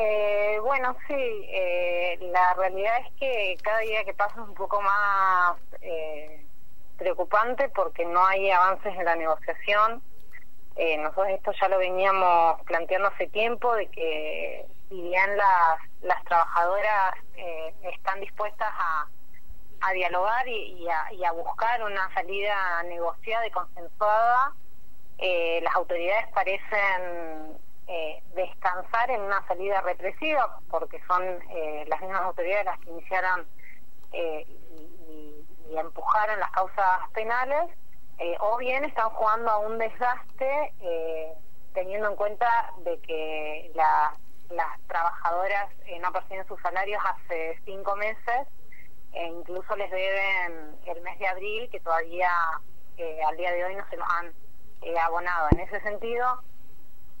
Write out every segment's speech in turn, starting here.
Eh, bueno, sí, eh, la realidad es que cada día que pasa es un poco más eh, preocupante porque no hay avances en la negociación. Eh, nosotros esto ya lo veníamos planteando hace tiempo, de que si bien las, las trabajadoras eh, están dispuestas a, a dialogar y, y, a, y, a, buscar una salida negociada y consensuada, eh, las autoridades parecen eh, descansar en una salida represiva, porque son eh, las mismas autoridades las que iniciaron eh, y, empujaron las causas penales, eh, o bien están jugando a un desgaste eh, teniendo en cuenta de que la, las trabajadoras eh, no perciben sus salarios hace cinco meses e incluso les deben el mes de abril que todavía al día de hoy no se los han abonado. En ese sentido,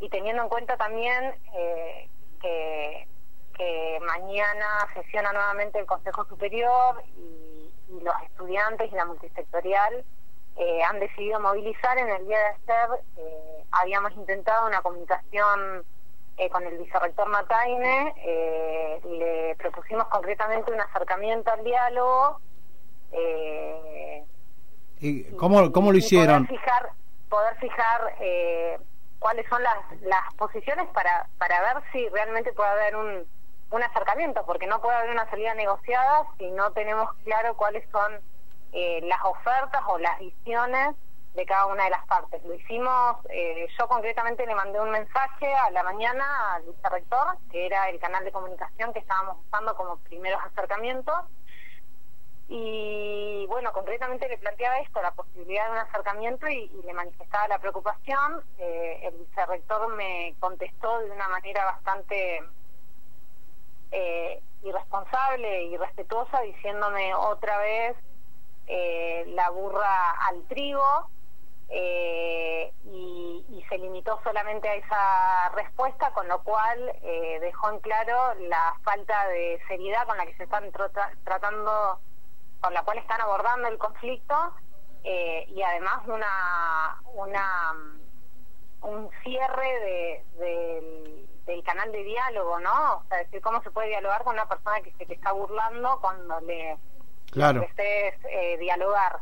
y teniendo en cuenta también eh, que, que mañana sesiona nuevamente el Consejo Superior y, y los estudiantes y la multisectorial eh, han decidido movilizar en el día de ayer, eh, habíamos intentado una comunicación eh, con el vicerrector Mataine, eh, le propusimos concretamente un acercamiento al diálogo. Eh, ¿Y cómo, cómo lo hicieron? Poder fijar, poder fijar eh, cuáles son las, las posiciones para, para ver si realmente puede haber un, un acercamiento, porque no puede haber una salida negociada si no tenemos claro cuáles son eh, las ofertas o las visiones de cada una de las partes. Lo hicimos, eh, yo concretamente le mandé un mensaje a la mañana al vicerrector, que era el canal de comunicación que estábamos usando como primeros acercamientos, y bueno, concretamente le planteaba esto, la posibilidad de un acercamiento y, le manifestaba la preocupación. Eh, el vicerrector me contestó de una manera bastante eh, irresponsable y respetuosa, diciéndome otra vez eh, la burra al trigo. Eh, y, se limitó solamente a esa respuesta, con lo cual eh, dejó en claro la falta de seriedad con la que se están trata tratando con la cual están abordando el conflicto eh, y además una una un cierre de, de, del canal de diálogo, ¿no? O sea, decir cómo se puede dialogar con una persona que se te está burlando cuando le claro. estés eh, dialogar.